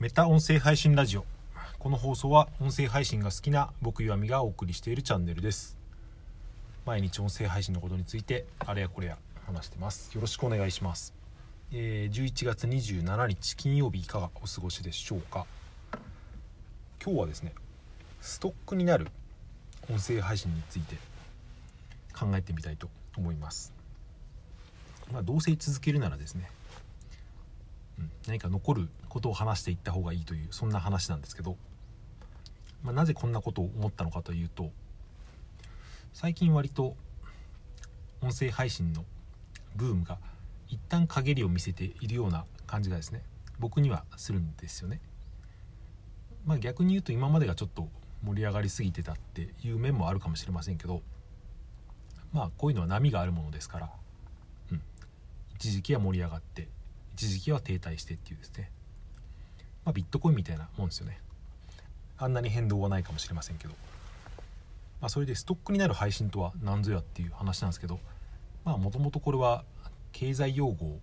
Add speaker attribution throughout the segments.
Speaker 1: メタ音声配信ラジオ。この放送は音声配信が好きな僕岩見がお送りしているチャンネルです。毎日音声配信のことについてあれやこれや話してます。よろしくお願いします、えー、11月27日金曜日いかがお過ごしでしょうか。今日はですねストックになる音声配信について考えてみたいと思います。まあどうせ続けるならですね何か残ることを話していった方がいいというそんな話なんですけど、まあ、なぜこんなことを思ったのかというと最近割と音声配信のブームが一旦陰りを見せているような感じがですね僕にはするんですよね。まあ、逆に言うと今までがちょっと盛り上がりすぎてたっていう面もあるかもしれませんけどまあこういうのは波があるものですから、うん、一時期は盛り上がって一時期は停滞してっていうですね、まあ、ビットコインみたいなもんですよね。あんなに変動はないかもしれませんけど、まあ、それでストックになる配信とは何ぞやっていう話なんですけど。まあもともとこれは経済用語を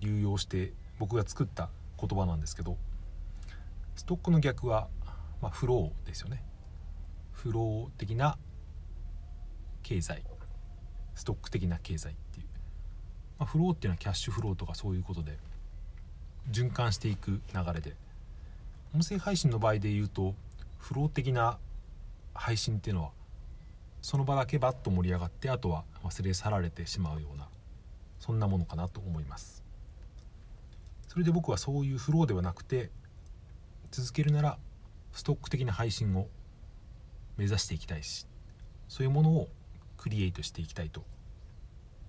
Speaker 1: 流用して僕が作った言葉なんですけど。ストックの逆は、まあ、フローですよね。フロー的な経済。ストック的な経済っていう。まあ、フローっていうのはキャッシュフローとかそういうことで。循環していく流れで。音声配信の場合で言うとフロー的な配信っていうのはその場だけバッと盛り上がってあとは忘れ去られてしまうようなそんなものかなと思います。それで僕はそういうフローではなくて続けるならストック的な配信を目指していきたいしそういうものをクリエイトしていきたいと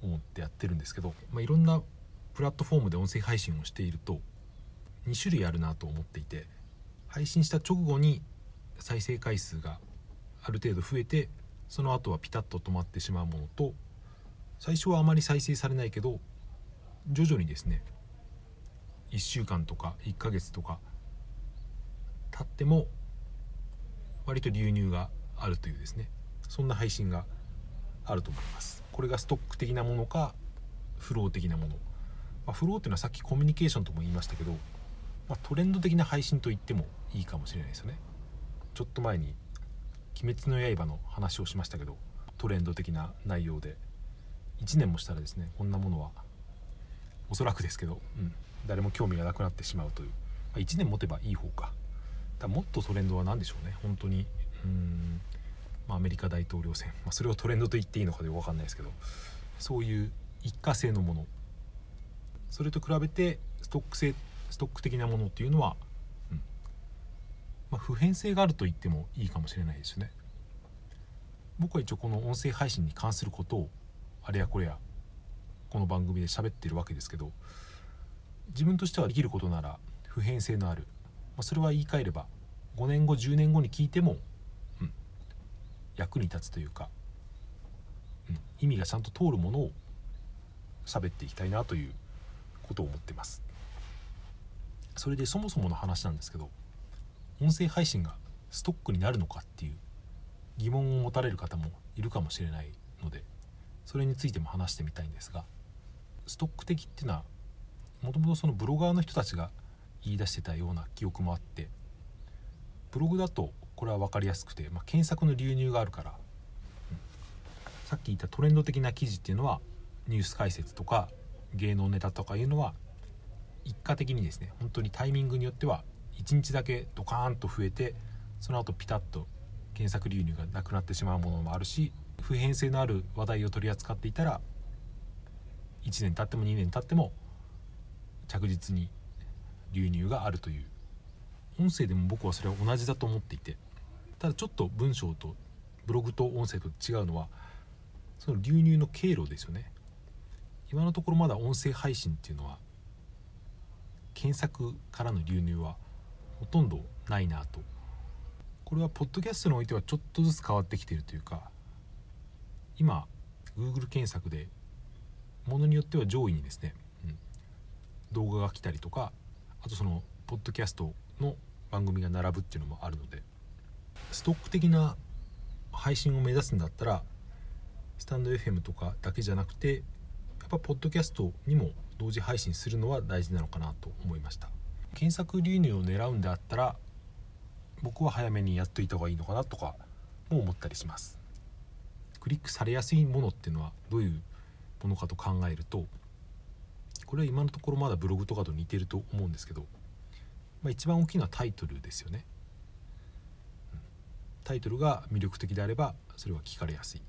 Speaker 1: 思ってやってるんですけど、まあ、いろんなプラットフォームで音声配信をしていると2種類あるなと思っていて配信した直後に再生回数がある程度増えてその後はピタッと止まってしまうものと最初はあまり再生されないけど徐々にですね1週間とか1ヶ月とか経っても割と流入があるというですねそんな配信があると思います。これがストック的なものかフロー的なもの、まあ、フローっていうのはさっきコミュニケーションとも言いましたけど、まあ、トレンド的な配信と言ってもいいかもしれないですよね。ちょっと前に「鬼滅の刃」の話をしましたけどトレンド的な内容で1年もしたらですねこんなものはおそらくですけど、うん、誰も興味がなくなってしまうという、まあ、1年持てばいい方か。だもっとトレンドは何でしょうね。本当にうーんまあ、アメリカ大統領選、まあ、それをトレンドと言っていいのかで分かんないですけどそういう一過性のもの。それと比べてストック性ストック的なものっていうのは、うん。まあ、普遍性があると言ってもいいかもしれないですよね。僕は一応この音声配信に関することをあれやこれやこの番組で喋ってるわけですけど自分としてはできることなら普遍性のある、まあ、それは言い換えれば5年後10年後に聞いてもうん。役に立つというか、うん、意味がちゃんと通るものを喋っていきたいなということを思ってます。それでそもそもの話なんですけど音声配信がストックになるのかっていう疑問を持たれる方もいるかもしれないのでそれについても話してみたいんですがストック的っていうのはもともとそのブロガーの人たちが言い出してたような記憶もあってブログだとこれは分かりやすくて、まあ、検索の流入があるから、うん、さっき言ったトレンド的な記事っていうのはニュース解説とか芸能ネタとかいうのは一過的にですね本当にタイミングによっては1日だけドカーンと増えてその後ピタッと検索流入がなくなってしまうものもあるし普遍性のある話題を取り扱っていたら1年経っても2年経っても着実に流入があるという。音声でも僕はそれは同じだと思っていてただちょっと文章とブログと音声と違うのはその流入の経路ですよね。今のところまだ音声配信っていうのは検索からの流入はほとんどないなと。これはポッドキャストにおいてはちょっとずつ変わってきているというか今 Google 検索でものによっては上位にですね、うん、動画が来たりとかあとそのポッドキャストの番組が並ぶっていうのもあるのでストック的な配信を目指すんだったらスタンド FM とかだけじゃなくてぱポッドキャストにも同時配信するのは大事なのかなと思いました。検索流入を狙うんであったら僕は早めにやっといた方がいいのかなとかも思ったりします。クリックされやすいものっていうのはどういうものかと考えるとこれは今のところまだブログとかと似てると思うんですけど、まあ、一番大きいのはタイトルですよね、タイトルが魅力的であればそれは聞かれやすい。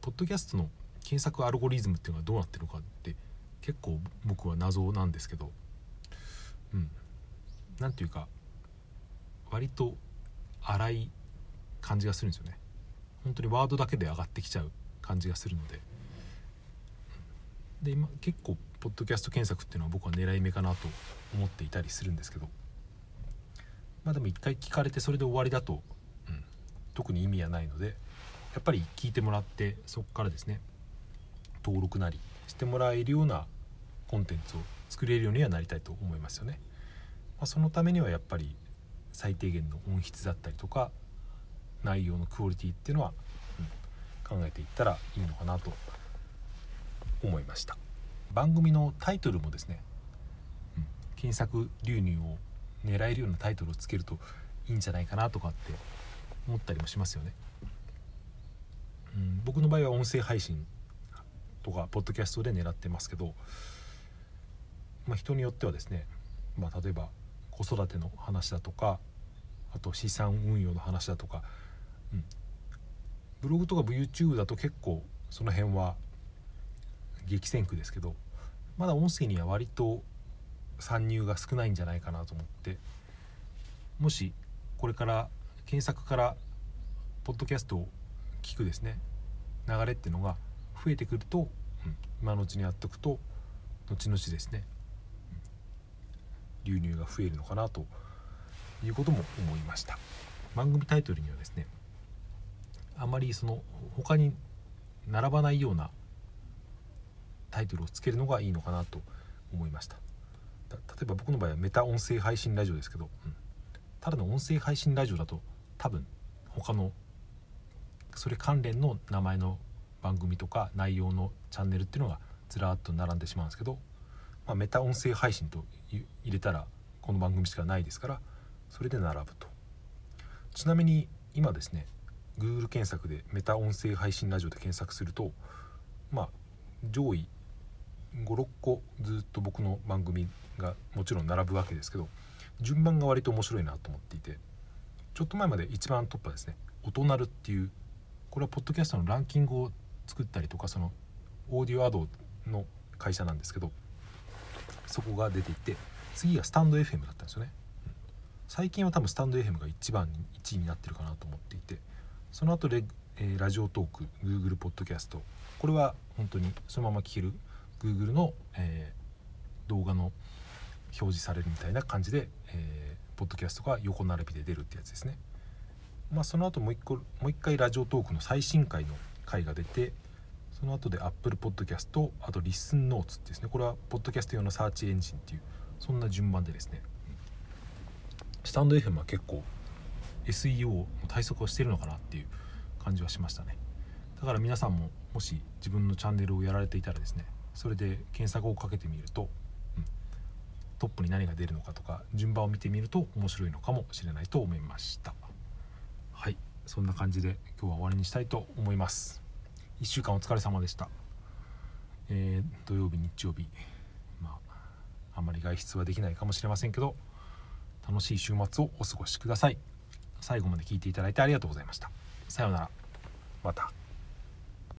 Speaker 1: ポッドキャストの検索アルゴリズムっていうのはどうなってるのかって結構僕は謎なんですけどうん。何ていうか割と荒い感じがするんですよね。本当にワードだけで上がってきちゃう感じがするので。で今結構ポッドキャスト検索っていうのは僕は狙い目かなと思っていたりするんですけど。まあでも一回聞かれてそれで終わりだと、うん、特に意味はないのでやっぱり聞いてもらってそこからですね。登録なりしてもらえるようなコンテンツを作れるようにはなりたいと思いますよね。まあ、そのためにはやっぱり最低限の音質だったりとか内容のクオリティっていうのは、うん、考えていったらいいのかなと思いました番組のタイトルもですね、うん、検索流入を狙えるようなタイトルをつけるといいんじゃないかなとかって思ったりもしますよね、うん、僕の場合は音声配信とかポッドキャストで狙ってますけど、まあ、人によってはですね、まあ、例えば子育ての話だとかあと資産運用の話だとか、うん、ブログとか YouTube だと結構その辺は激戦区ですけどまだ音声には割と参入が少ないんじゃないかなと思ってもしこれから検索からポッドキャストを聞くですね流れっていうのが増えてくると、うん、今のうちにやっておくと後々ですね、うん、流入が増えるのかなということも思いました。番組タイトルにはですねあまりその他に並ばないようなタイトルをつけるのがいいのかなと思いました例えば僕の場合はメタ音声配信ラジオですけど、うん、ただの音声配信ラジオだと多分他のそれ関連の名前の番組とか内容のチャンネルっていうのがずらっと並んでしまうんですけど、まあ、メタ音声配信と入れたらこの番組しかないですからそれで並ぶと。ちなみに今ですね Google 検索でメタ音声配信ラジオで検索するとまあ上位56個ずっと僕の番組がもちろん並ぶわけですけど順番が割と面白いなと思っていてちょっと前まで一番トップはですね「音鳴る」っていうこれはポッドキャストのランキングを作ったりとかそのオーディオアドの会社なんですけどそこが出ていて次がスタンド FM だったんですよね、最近は多分スタンド FM が一番1位になってるかなと思っていてその後で、えー、ラジオトーク Google ポッドキャストこれは本当にそのまま聞ける Google の、えー、動画の表示されるみたいな感じで、えー、ポッドキャストが横並びで出るってやつですね。まあ、その後もう一個もう一回ラジオトークの最新回の回が出てその後で Apple Podcast あと Listen Notes ですねこれはポッドキャスト用のサーチエンジンっていうそんな順番でですね。スタンド FM は結構 SEO の対策をしてるのかなっていう感じはしましたね。だから皆さんももし自分のチャンネルをやられていたらですねそれで検索をかけてみると、うん、トップに何が出るのかとか順番を見てみると面白いのかもしれないと思いました。そんな感じで今日は終わりにしたいと思います。1週間お疲れ様でした、えー、土曜日日曜日まああんまり外出はできないかもしれませんけど楽しい週末をお過ごしください。最後まで聞いていただいてありがとうございました。さようなら。また。